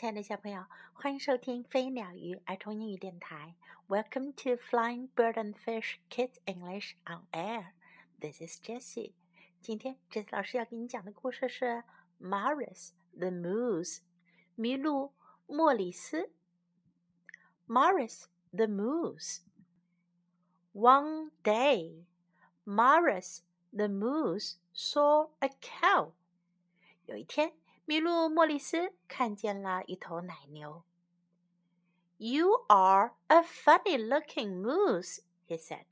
亲爱的小朋友，欢迎收听飞鸟鱼儿童英语电台。Welcome to Flying Bird and Fish Kids English on Air. This is Jessie. 今天 Jessie 老师要给你讲的故事是《Morris the Moose》麋鹿莫里斯。Morris the Moose. One day, Morris the Moose saw a cow. 有一天。麋鹿莫里斯看见了一头奶牛。"You are a funny-looking moose," he said.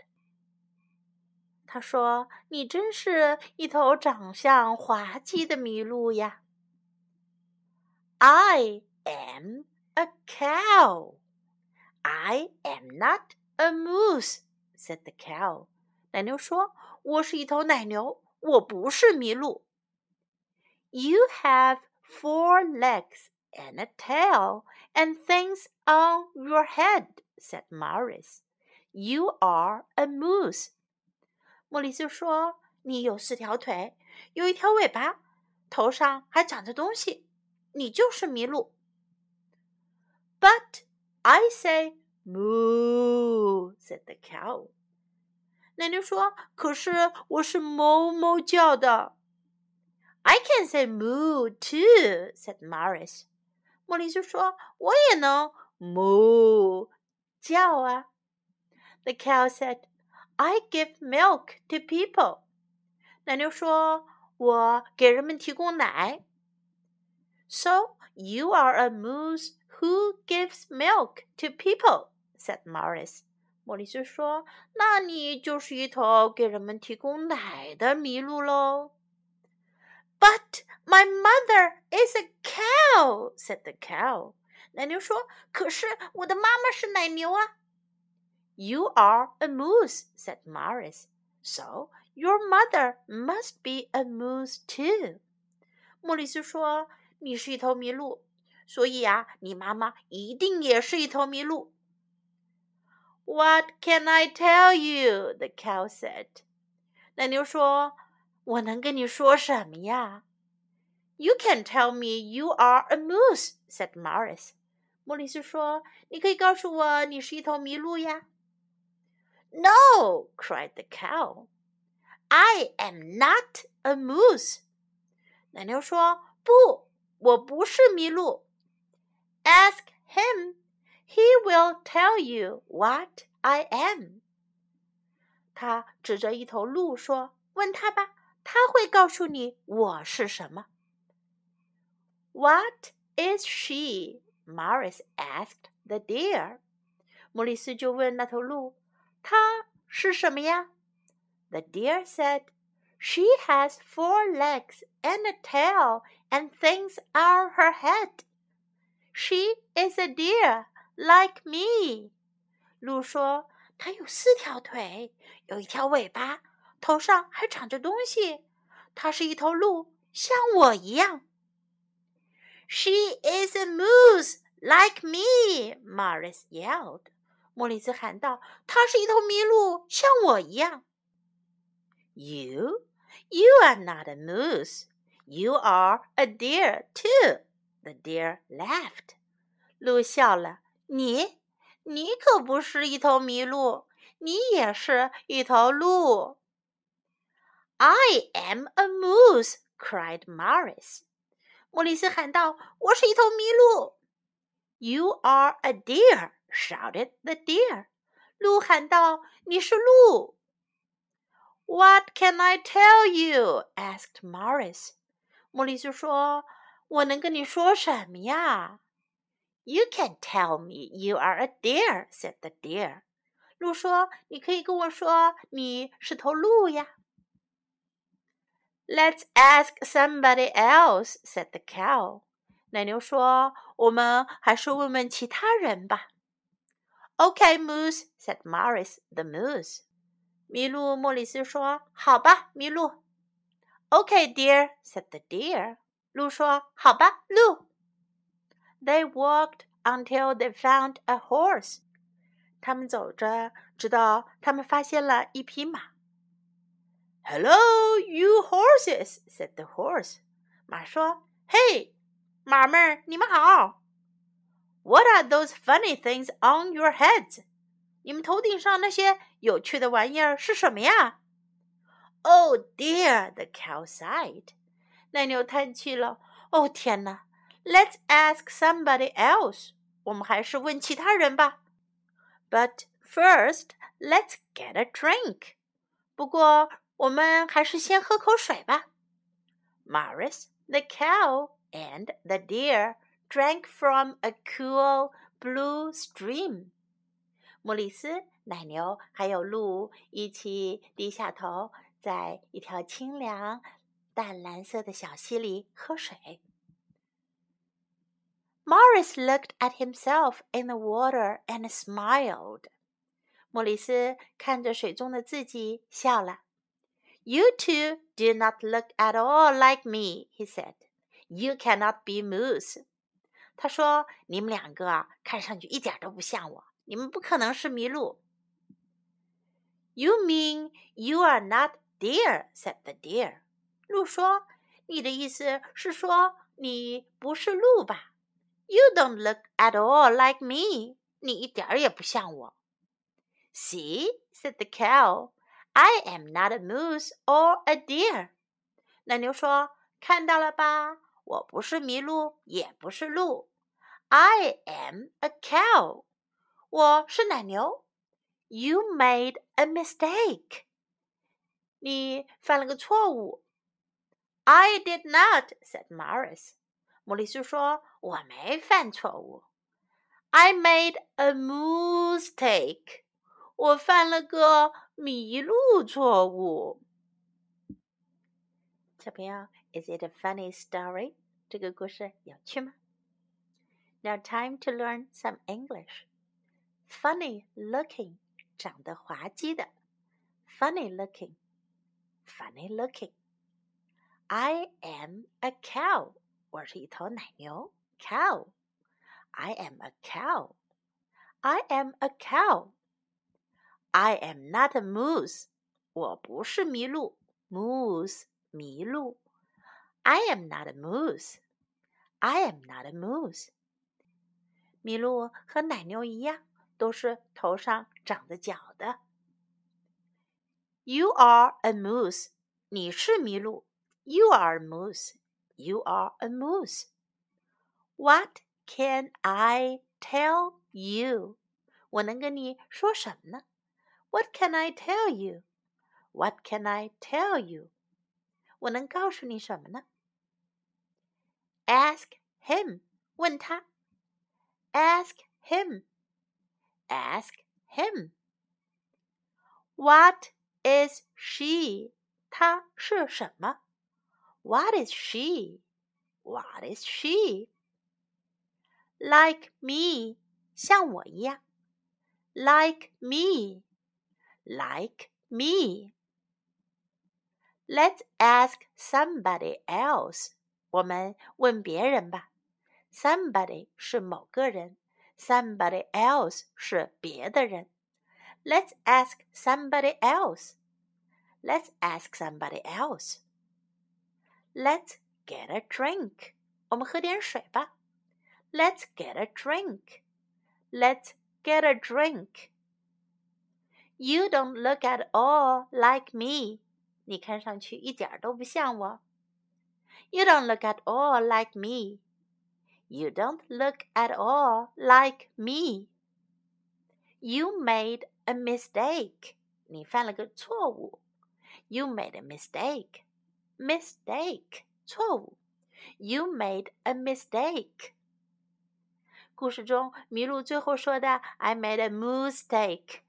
他说：“你真是一头长相滑稽的麋鹿呀。” I am a cow. I am not a moose," said the cow. 奶牛说：“我是一头奶牛，我不是麋鹿。” You have four legs and a tail and things on your head, said Morris. You are a moose. 莫里斯说：“你有四条腿，有一条尾巴，头上还长着东西，你就是麋鹿。” But I say moo, said the cow. 奶牛说：“可是我是哞哞叫的。” I can say moo too," said Morris. 莫里斯说：“我也能 moo 叫啊。” The cow said, "I give milk to people." 奶牛说：“我给人们提供奶。” So you are a moose who gives milk to people," said Morris. 莫里斯说：“那你就是一头给人们提供奶的麋鹿喽。” But my mother is a cow," said the cow. 奶牛说：“可是我的妈妈是奶牛啊。” You are a moose," said Morris. So your mother must be a moose too. 莫里斯说：“你是一头麋鹿，所以啊，你妈妈一定也是一头麋鹿。” What can I tell you? The cow said. 奶牛说。 我能跟你说什么呀？You can tell me you are a moose," said Morris. 莫里斯说：“你可以告诉我你是一头麋鹿呀。” No, cried the cow. I am not a moose. 奶牛说：“不，我不是麋鹿。” Ask him. He will tell you what I am. 他指着一头鹿说：“问他吧。” 他会告诉你我是什么。What is she? Morris asked the deer. 莫里斯就问那头鹿：“它是什么呀？” The deer said, "She has four legs and a tail and things on her head. She is a deer like me." 鹿说：“它有四条腿，有一条尾巴。” 头上还长着东西，它是一头鹿，像我一样。She is a moose like me, Morris yelled. 莫里斯喊道：“它是一头麋鹿，像我一样。” You, you are not a moose. You are a deer too. The deer laughed. 鹿笑了。你，你可不是一头麋鹿，你也是一头鹿。I am a moose!" cried Morris. 莫里斯喊道：“我是一头麋鹿。” "You are a deer!" shouted the deer. 鹿喊道：“你是鹿。” "What can I tell you?" asked Morris. 莫里斯说：“我能跟你说什么呀？” "You can tell me you are a deer," said the deer. 鹿说：“你可以跟我说你是头鹿呀。” Let's ask somebody else," said the cow. 奶牛说：“我们还是问问其他人吧。” "Okay, Moose," said Morris the moose. 麋鹿莫里斯说：“好吧，麋鹿。” "Okay, dear," said the deer. 鹿说：“好吧，鹿。” They walked until they found a horse. 他们走着，直到他们发现了一匹马。 Hello, you horses," said the horse. 马说：“嘿，马们儿，你们好。” What are those funny things on your heads？你们头顶上那些有趣的玩意儿是什么呀？Oh dear, the cow sighed. 奶牛叹气了。哦天哪！Let's ask somebody else. 我们还是问其他人吧。But first, let's get a drink. 不过 我们还是先喝口水吧。Morris, the cow, and the deer drank from a cool blue stream. 莫里斯、奶牛还有鹿一起低下头，在一条清凉、淡蓝色的小溪里喝水。Morris looked at himself in the water and smiled. 莫里斯看着水中的自己，笑了。 You two do not look at all like me, he said. You cannot be moose. 他说：“你们两个啊，看上去一点都不像我。你们不可能是麋鹿。” You mean you are not deer? said the deer. 鹿说：“你的意思是说你不是鹿吧？You don't look at all like me. 你一点儿也不像我。” See, said the cow. I am not a moose or a deer. 奶牛说：“看到了吧，我不是麋鹿，也不是鹿。I am a cow. 我是奶牛。You made a mistake. 你犯了个错误。I did not, said Morris. 莫里斯说：“我没犯错误。I made a mistake. 我犯了个 麋鹿错误。小朋友，Is it a funny story？这个故事有趣吗？Now time to learn some English. Funny looking，长得滑稽的。Funny looking, funny looking. I am a cow. 我是一头奶牛。Cow. I am a cow. I am a cow. I am not a moose. 我不是麋鹿。Moose，麋鹿。I am not a moose. I am not a moose. 麋鹿和奶牛一样，都是头上长着角的。You are a moose. 你是麋鹿。You are a moose. You are a moose. What can I tell you? 我能跟你说什么呢 ？What can I tell you? What can I tell you? 我能告诉你什么呢？Ask him. 问他。Ask him. Ask him. What is she? 她是什么？what is she? What is she? Like me, 像我一样。Like me, like me. Let's ask somebody else. 我们问别人吧。Somebody 是某个人，somebody else 是别的人。Let's ask somebody else. Let's ask somebody else. Let's get a drink. 我们喝点水吧。Let's get a drink. Let's get a drink. You don't look at all like me. 你看上去一点都不像我。You don't look at all like me. You don't look at all like me. You made a mistake. 你犯了个错误。You made a mistake mistake 错误。You made a mistake。故事中，麋鹿最后说的 "I made a mistake."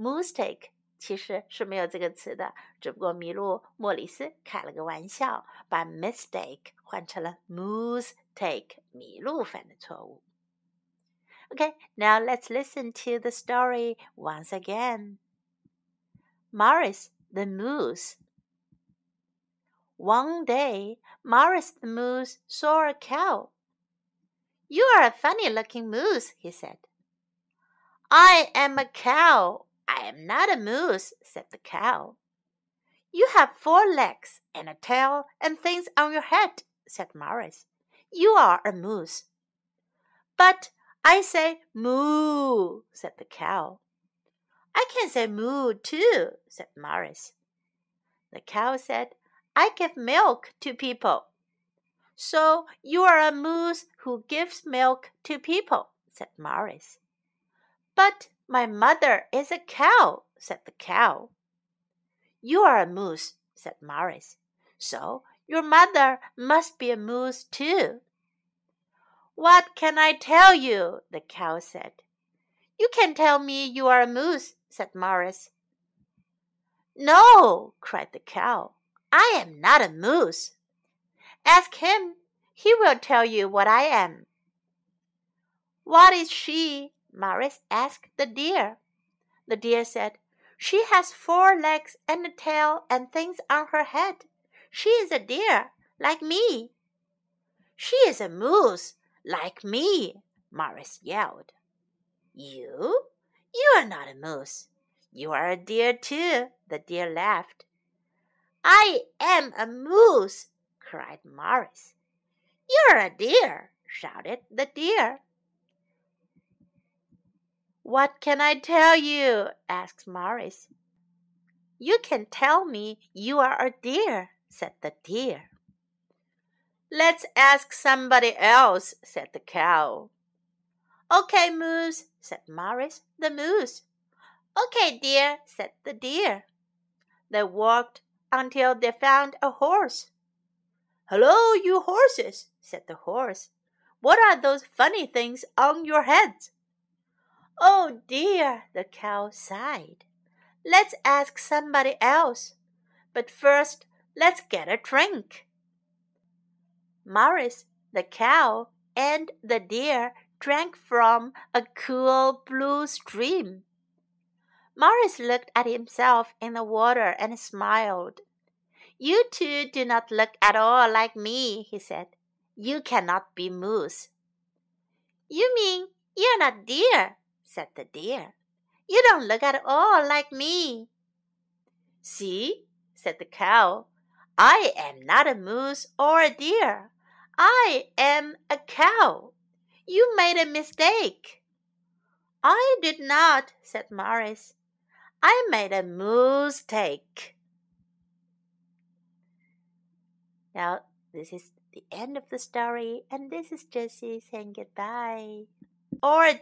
Mistake 其实是没有这个词的，只不过麋鹿莫里斯开了个玩笑，把 mistake 换成了 mistake，麋鹿犯的错误。Okay, now let's listen to the story once again. Morris the Moose one day, Morris the Moose saw a cow. You are a funny looking moose, he said. I am a cow. I am not a moose, said the cow. You have four legs and a tail and things on your head, said Morris. You are a moose. But I say moo, said the cow. I can say moo too, said Morris. The cow said, I give milk to people. So you are a moose who gives milk to people, said Morris. But my mother is a cow, said the cow. You are a moose, said Morris. So your mother must be a moose too. What can I tell you? the cow said. You can tell me you are a moose, said Morris. No, cried the cow. I am not a moose. Ask him. He will tell you what I am. What is she? Morris asked the deer. The deer said, She has four legs and a tail and things on her head. She is a deer, like me. She is a moose, like me, Morris yelled. You? You are not a moose. You are a deer too, the deer laughed. I am a moose, cried Morris. You're a deer, shouted the deer. What can I tell you? asked Morris. You can tell me you are a deer, said the deer. Let's ask somebody else, said the cow. Okay, Moose, said Morris, the moose. Okay, dear, said the deer. They walked until they found a horse. Hello, you horses, said the horse. What are those funny things on your heads? Oh dear, the cow sighed. Let's ask somebody else. But first, let's get a drink. Morris, the cow, and the deer drank from a cool blue stream. Morris looked at himself in the water and smiled. You two do not look at all like me, he said. You cannot be moose. You mean you're not deer, said the deer. You don't look at all like me. See, said the cow, I am not a moose or a deer. I am a cow. You made a mistake. I did not, said Morris. I made a moose mistake. Now, this is the end of the story, and this is Jessie saying goodbye. Or